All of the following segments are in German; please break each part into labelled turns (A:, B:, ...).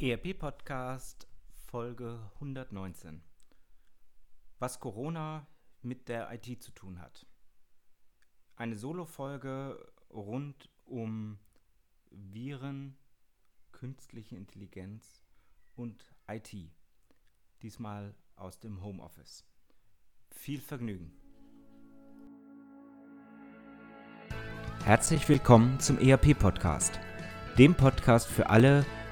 A: ERP Podcast Folge 119. Was Corona mit der IT zu tun hat. Eine Solo-Folge rund um Viren, künstliche Intelligenz und IT. Diesmal aus dem Homeoffice. Viel Vergnügen. Herzlich willkommen zum ERP Podcast, dem Podcast für alle, die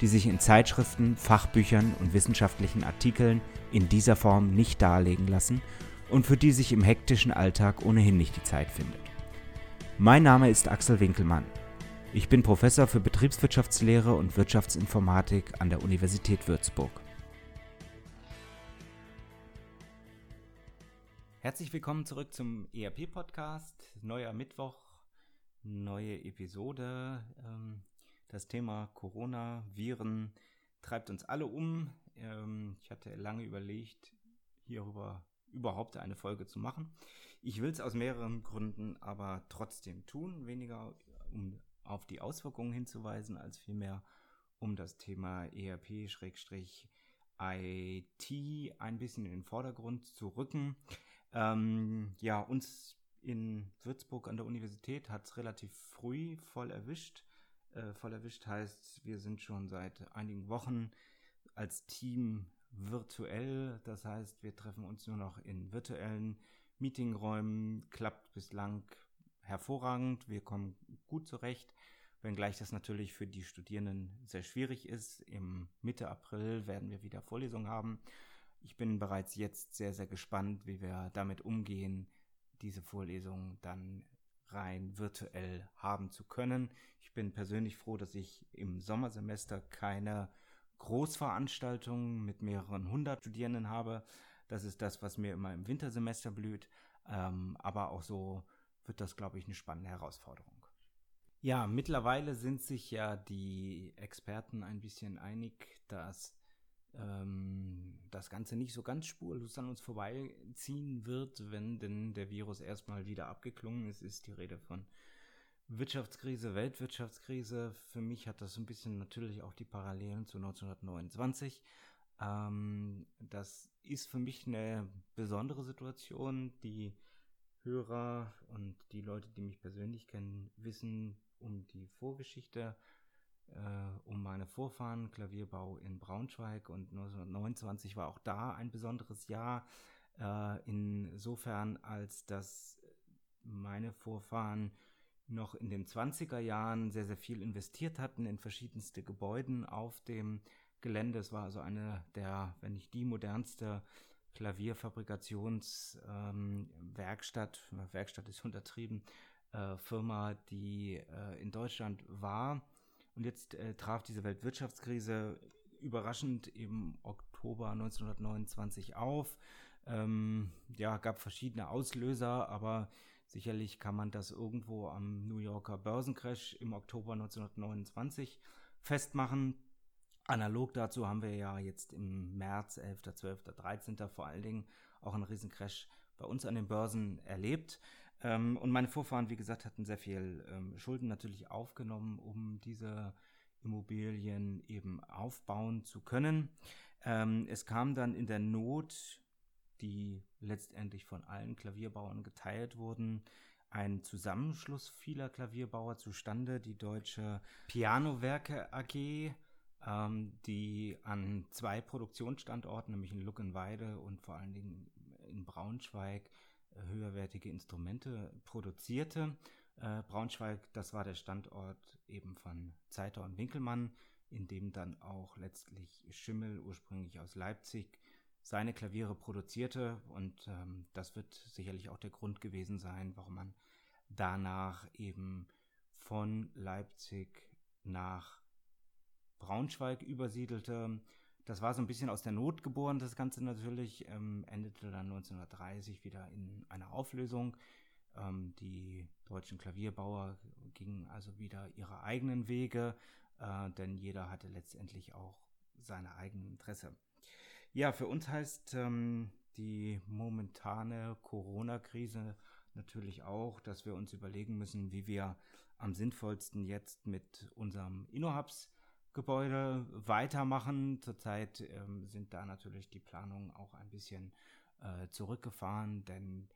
A: die sich in Zeitschriften, Fachbüchern und wissenschaftlichen Artikeln in dieser Form nicht darlegen lassen und für die sich im hektischen Alltag ohnehin nicht die Zeit findet. Mein Name ist Axel Winkelmann. Ich bin Professor für Betriebswirtschaftslehre und Wirtschaftsinformatik an der Universität Würzburg. Herzlich willkommen zurück zum ERP-Podcast. Neuer Mittwoch, neue Episode. Ähm, das Thema Corona, Viren treibt uns alle um. Ähm, ich hatte lange überlegt, hierüber überhaupt eine Folge zu machen. Ich will es aus mehreren Gründen aber trotzdem tun. Weniger um auf die Auswirkungen hinzuweisen, als vielmehr um das Thema ERP-IT ein bisschen in den Vordergrund zu rücken. Ähm, ja, uns in Würzburg an der Universität hat es relativ früh voll erwischt. Äh, voll erwischt heißt, wir sind schon seit einigen Wochen als Team virtuell. Das heißt, wir treffen uns nur noch in virtuellen Meetingräumen. Klappt bislang hervorragend. Wir kommen gut zurecht. Wenngleich das natürlich für die Studierenden sehr schwierig ist. Im Mitte April werden wir wieder Vorlesungen haben. Ich bin bereits jetzt sehr, sehr gespannt, wie wir damit umgehen, diese Vorlesungen dann rein virtuell haben zu können. Ich bin persönlich froh, dass ich im Sommersemester keine Großveranstaltungen mit mehreren hundert Studierenden habe. Das ist das, was mir immer im Wintersemester blüht. Ähm, aber auch so wird das, glaube ich, eine spannende Herausforderung. Ja, mittlerweile sind sich ja die Experten ein bisschen einig, dass ähm, das Ganze nicht so ganz spurlos an uns vorbeiziehen wird, wenn denn der Virus erstmal wieder abgeklungen ist, ist die Rede von Wirtschaftskrise, Weltwirtschaftskrise. Für mich hat das ein bisschen natürlich auch die Parallelen zu 1929. Ähm, das ist für mich eine besondere Situation. Die Hörer und die Leute, die mich persönlich kennen, wissen um die Vorgeschichte äh, um meine Vorfahren, Klavierbau in Braunschweig und 1929 war auch da ein besonderes Jahr. Äh, insofern, als dass meine Vorfahren noch in den 20er Jahren sehr, sehr viel investiert hatten in verschiedenste Gebäuden auf dem Gelände. Es war also eine der, wenn nicht die modernste Klavierfabrikationswerkstatt, ähm, Werkstatt ist untertrieben, äh, Firma, die äh, in Deutschland war. Und jetzt äh, traf diese Weltwirtschaftskrise überraschend im Oktober 1929 auf. Ähm, ja, gab verschiedene Auslöser, aber sicherlich kann man das irgendwo am New Yorker Börsencrash im Oktober 1929 festmachen. Analog dazu haben wir ja jetzt im März, 11., 12., 13. vor allen Dingen auch einen Riesencrash bei uns an den Börsen erlebt. Ähm, und meine Vorfahren, wie gesagt, hatten sehr viel ähm, Schulden natürlich aufgenommen, um diese Immobilien eben aufbauen zu können. Ähm, es kam dann in der Not, die letztendlich von allen Klavierbauern geteilt wurden, ein Zusammenschluss vieler Klavierbauer zustande, die deutsche Pianowerke AG, ähm, die an zwei Produktionsstandorten, nämlich in Luckenweide und vor allen Dingen in Braunschweig, höherwertige Instrumente produzierte. Äh, Braunschweig, das war der Standort eben von Zeiter und Winkelmann, in dem dann auch letztlich Schimmel, ursprünglich aus Leipzig, seine Klaviere produzierte. Und ähm, das wird sicherlich auch der Grund gewesen sein, warum man danach eben von Leipzig nach Braunschweig übersiedelte. Das war so ein bisschen aus der Not geboren, das Ganze natürlich, ähm, endete dann 1930 wieder in einer Auflösung. Ähm, die deutschen Klavierbauer gingen also wieder ihre eigenen Wege, äh, denn jeder hatte letztendlich auch seine eigenen Interesse. Ja, für uns heißt ähm, die momentane Corona-Krise natürlich auch, dass wir uns überlegen müssen, wie wir am sinnvollsten jetzt mit unserem InnoHubs Gebäude weitermachen. Zurzeit ähm, sind da natürlich die Planungen auch ein bisschen äh, zurückgefahren, denn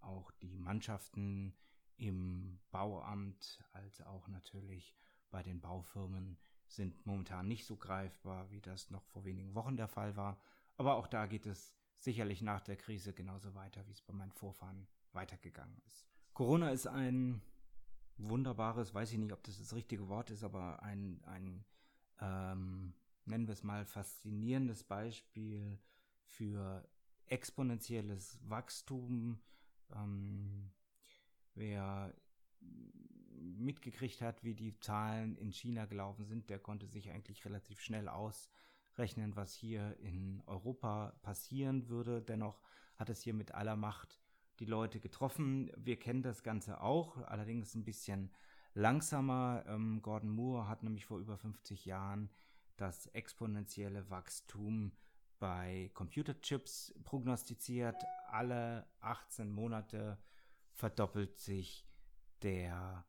A: auch die Mannschaften im Bauamt als auch natürlich bei den Baufirmen sind momentan nicht so greifbar, wie das noch vor wenigen Wochen der Fall war. Aber auch da geht es sicherlich nach der Krise genauso weiter, wie es bei meinen Vorfahren weitergegangen ist. Corona ist ein wunderbares, weiß ich nicht, ob das das richtige Wort ist, aber ein, ein ähm, nennen wir es mal, faszinierendes Beispiel für exponentielles Wachstum. Ähm, wer mitgekriegt hat, wie die Zahlen in China gelaufen sind, der konnte sich eigentlich relativ schnell ausrechnen, was hier in Europa passieren würde. Dennoch hat es hier mit aller Macht die Leute getroffen. Wir kennen das Ganze auch, allerdings ein bisschen langsamer. Ähm, Gordon Moore hat nämlich vor über 50 Jahren das exponentielle Wachstum bei Computerchips prognostiziert. Alle 18 Monate verdoppelt sich der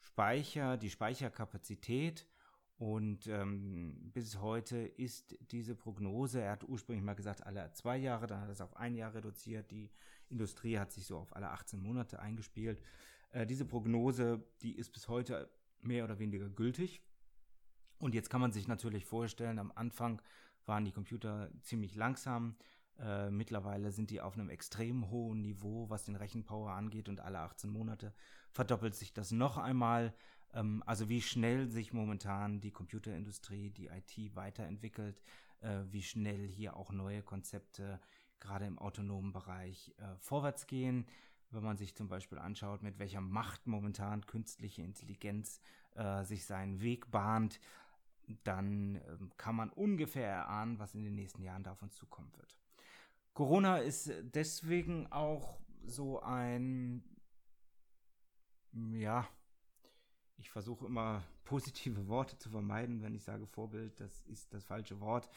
A: Speicher, die Speicherkapazität. Und ähm, bis heute ist diese Prognose, er hat ursprünglich mal gesagt, alle zwei Jahre, dann hat er es auf ein Jahr reduziert. Die Industrie hat sich so auf alle 18 Monate eingespielt. Äh, diese Prognose, die ist bis heute mehr oder weniger gültig. Und jetzt kann man sich natürlich vorstellen, am Anfang waren die Computer ziemlich langsam. Äh, mittlerweile sind die auf einem extrem hohen Niveau, was den Rechenpower angeht, und alle 18 Monate verdoppelt sich das noch einmal. Ähm, also wie schnell sich momentan die Computerindustrie, die IT weiterentwickelt, äh, wie schnell hier auch neue Konzepte gerade im autonomen Bereich äh, vorwärts gehen wenn man sich zum Beispiel anschaut, mit welcher Macht momentan künstliche Intelligenz äh, sich seinen Weg bahnt, dann äh, kann man ungefähr erahnen, was in den nächsten Jahren auf uns zukommen wird. Corona ist deswegen auch so ein, ja, ich versuche immer positive Worte zu vermeiden, wenn ich sage Vorbild, das ist das falsche Wort.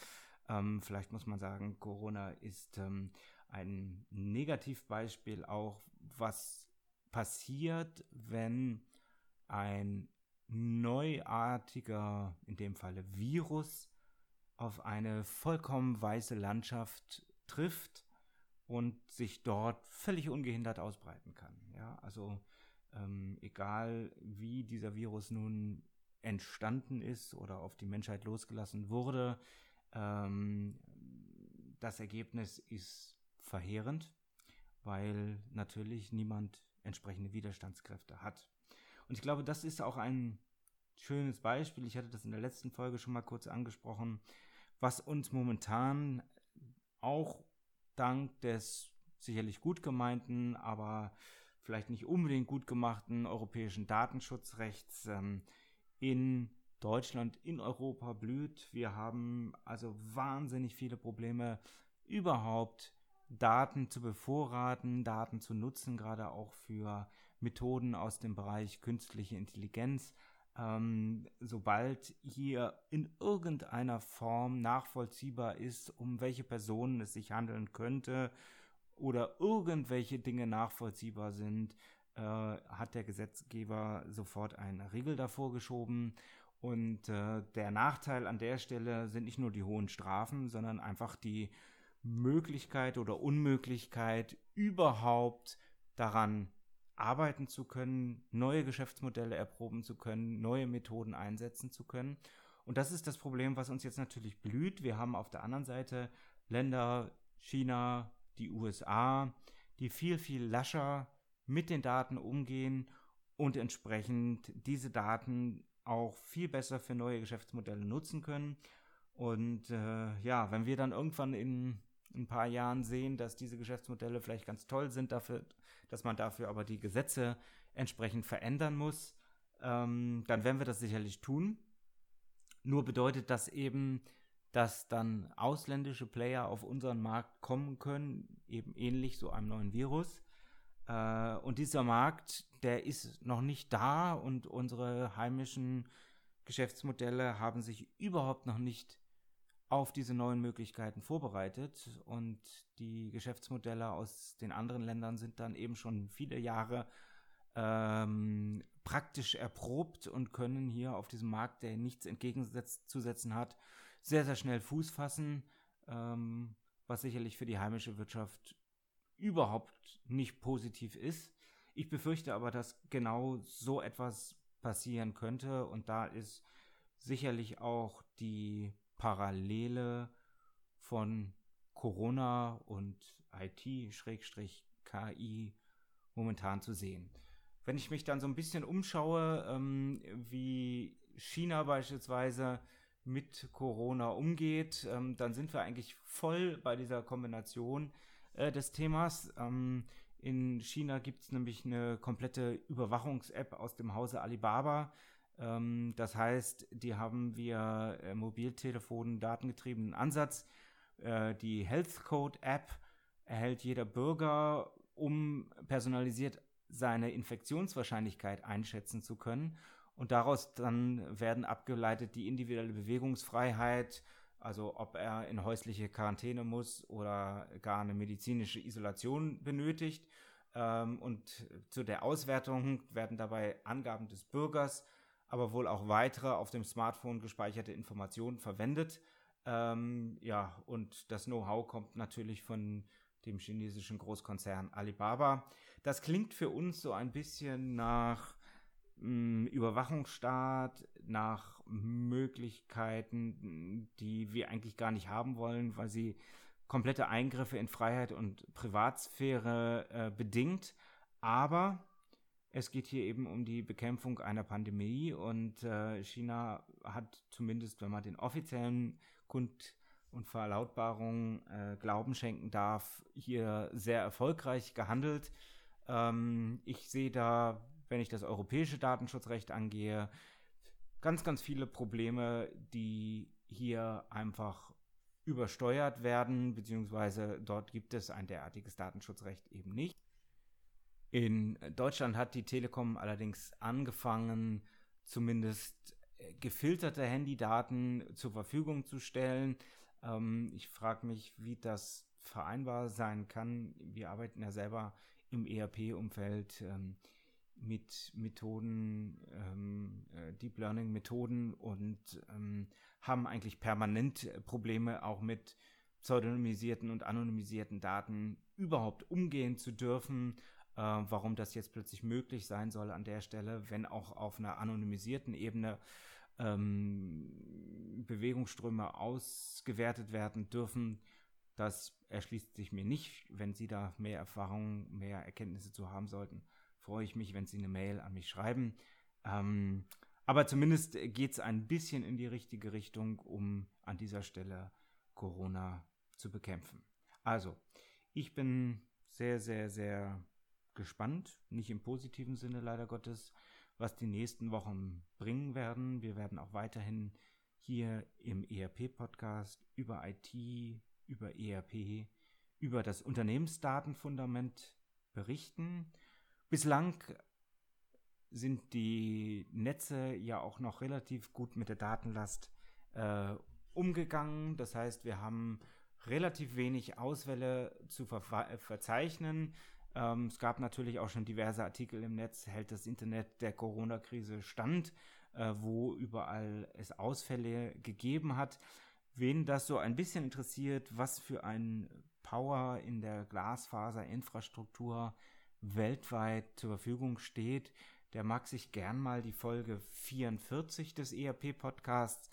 A: Ähm, vielleicht muss man sagen, Corona ist ähm, ein Negativbeispiel auch, was passiert, wenn ein neuartiger, in dem Falle Virus, auf eine vollkommen weiße Landschaft trifft und sich dort völlig ungehindert ausbreiten kann. Ja, also ähm, egal wie dieser Virus nun entstanden ist oder auf die Menschheit losgelassen wurde, ähm, das Ergebnis ist verheerend, weil natürlich niemand entsprechende Widerstandskräfte hat. Und ich glaube, das ist auch ein schönes Beispiel. Ich hatte das in der letzten Folge schon mal kurz angesprochen, was uns momentan auch dank des sicherlich gut gemeinten, aber vielleicht nicht unbedingt gut gemachten europäischen Datenschutzrechts ähm, in Deutschland, in Europa blüht. Wir haben also wahnsinnig viele Probleme überhaupt Daten zu bevorraten, Daten zu nutzen, gerade auch für Methoden aus dem Bereich künstliche Intelligenz. Ähm, sobald hier in irgendeiner Form nachvollziehbar ist, um welche Personen es sich handeln könnte oder irgendwelche Dinge nachvollziehbar sind, äh, hat der Gesetzgeber sofort eine Regel davor geschoben. Und äh, der Nachteil an der Stelle sind nicht nur die hohen Strafen, sondern einfach die Möglichkeit oder Unmöglichkeit, überhaupt daran arbeiten zu können, neue Geschäftsmodelle erproben zu können, neue Methoden einsetzen zu können. Und das ist das Problem, was uns jetzt natürlich blüht. Wir haben auf der anderen Seite Länder, China, die USA, die viel, viel lascher mit den Daten umgehen und entsprechend diese Daten auch viel besser für neue Geschäftsmodelle nutzen können. Und äh, ja, wenn wir dann irgendwann in ein paar Jahren sehen, dass diese Geschäftsmodelle vielleicht ganz toll sind, dafür, dass man dafür aber die Gesetze entsprechend verändern muss, ähm, dann werden wir das sicherlich tun. Nur bedeutet das eben, dass dann ausländische Player auf unseren Markt kommen können, eben ähnlich so einem neuen Virus. Äh, und dieser Markt, der ist noch nicht da und unsere heimischen Geschäftsmodelle haben sich überhaupt noch nicht auf diese neuen Möglichkeiten vorbereitet und die Geschäftsmodelle aus den anderen Ländern sind dann eben schon viele Jahre ähm, praktisch erprobt und können hier auf diesem Markt, der nichts entgegenzusetzen hat, sehr, sehr schnell Fuß fassen, ähm, was sicherlich für die heimische Wirtschaft überhaupt nicht positiv ist. Ich befürchte aber, dass genau so etwas passieren könnte und da ist sicherlich auch die Parallele von Corona und IT-KI momentan zu sehen. Wenn ich mich dann so ein bisschen umschaue, ähm, wie China beispielsweise mit Corona umgeht, ähm, dann sind wir eigentlich voll bei dieser Kombination äh, des Themas. Ähm, in China gibt es nämlich eine komplette Überwachungs-App aus dem Hause Alibaba. Ähm, das heißt, die haben via äh, Mobiltelefon datengetriebenen Ansatz. Äh, die Health Code App erhält jeder Bürger, um personalisiert seine Infektionswahrscheinlichkeit einschätzen zu können. Und daraus dann werden abgeleitet die individuelle Bewegungsfreiheit, also ob er in häusliche Quarantäne muss oder gar eine medizinische Isolation benötigt. Ähm, und zu der Auswertung werden dabei Angaben des Bürgers, aber wohl auch weitere auf dem Smartphone gespeicherte Informationen verwendet. Ähm, ja, und das Know-how kommt natürlich von dem chinesischen Großkonzern Alibaba. Das klingt für uns so ein bisschen nach Überwachungsstaat, nach Möglichkeiten, die wir eigentlich gar nicht haben wollen, weil sie komplette Eingriffe in Freiheit und Privatsphäre äh, bedingt. Aber es geht hier eben um die Bekämpfung einer Pandemie und äh, China hat zumindest, wenn man den offiziellen Kund- und Verlautbarungen äh, Glauben schenken darf, hier sehr erfolgreich gehandelt. Ähm, ich sehe da, wenn ich das europäische Datenschutzrecht angehe, ganz, ganz viele Probleme, die hier einfach übersteuert werden, beziehungsweise dort gibt es ein derartiges Datenschutzrecht eben nicht. In Deutschland hat die Telekom allerdings angefangen, zumindest äh, gefilterte Handydaten zur Verfügung zu stellen. Ähm, ich frage mich, wie das vereinbar sein kann. Wir arbeiten ja selber im ERP-Umfeld ähm, mit Methoden, ähm, äh, Deep Learning-Methoden und ähm, haben eigentlich permanent Probleme auch mit pseudonymisierten und anonymisierten Daten überhaupt umgehen zu dürfen. Äh, warum das jetzt plötzlich möglich sein soll an der Stelle, wenn auch auf einer anonymisierten Ebene ähm, Bewegungsströme ausgewertet werden dürfen, das erschließt sich mir nicht. Wenn Sie da mehr Erfahrung, mehr Erkenntnisse zu haben sollten, freue ich mich, wenn Sie eine Mail an mich schreiben. Ähm, aber zumindest geht es ein bisschen in die richtige Richtung, um an dieser Stelle Corona zu bekämpfen. Also, ich bin sehr, sehr, sehr gespannt, nicht im positiven Sinne leider Gottes, was die nächsten Wochen bringen werden. Wir werden auch weiterhin hier im ERP-Podcast über IT, über ERP, über das Unternehmensdatenfundament berichten. Bislang sind die Netze ja auch noch relativ gut mit der Datenlast äh, umgegangen. Das heißt, wir haben relativ wenig Ausfälle zu ver verzeichnen. Ähm, es gab natürlich auch schon diverse Artikel im Netz, hält das Internet der Corona-Krise stand, äh, wo überall es Ausfälle gegeben hat. Wen das so ein bisschen interessiert, was für ein Power in der Glasfaserinfrastruktur weltweit zur Verfügung steht, der mag sich gern mal die Folge 44 des ERP-Podcasts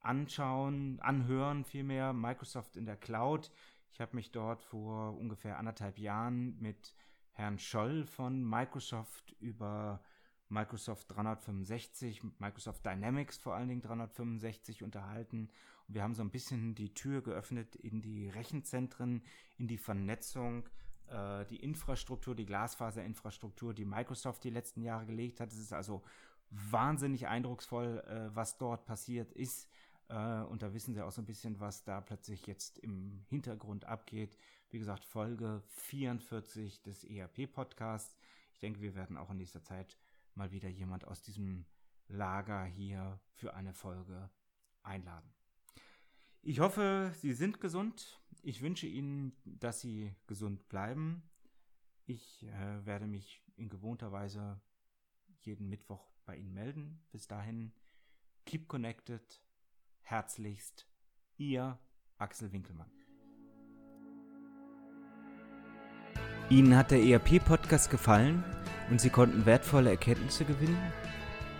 A: anschauen, anhören vielmehr, Microsoft in der Cloud. Ich habe mich dort vor ungefähr anderthalb Jahren mit Herrn Scholl von Microsoft über Microsoft 365, Microsoft Dynamics vor allen Dingen 365 unterhalten. Und wir haben so ein bisschen die Tür geöffnet in die Rechenzentren, in die Vernetzung, äh, die Infrastruktur, die Glasfaserinfrastruktur, die Microsoft die letzten Jahre gelegt hat. Es ist also wahnsinnig eindrucksvoll, äh, was dort passiert ist. Äh, und da wissen Sie auch so ein bisschen, was da plötzlich jetzt im Hintergrund abgeht. Wie gesagt, Folge 44 des ERP-Podcasts. Ich denke, wir werden auch in nächster Zeit mal wieder jemand aus diesem Lager hier für eine Folge einladen. Ich hoffe, Sie sind gesund. Ich wünsche Ihnen, dass Sie gesund bleiben. Ich äh, werde mich in gewohnter Weise jeden Mittwoch bei Ihnen melden. Bis dahin, keep connected. Herzlichst, Ihr Axel Winkelmann. Ihnen hat der ERP-Podcast gefallen und Sie konnten wertvolle Erkenntnisse gewinnen?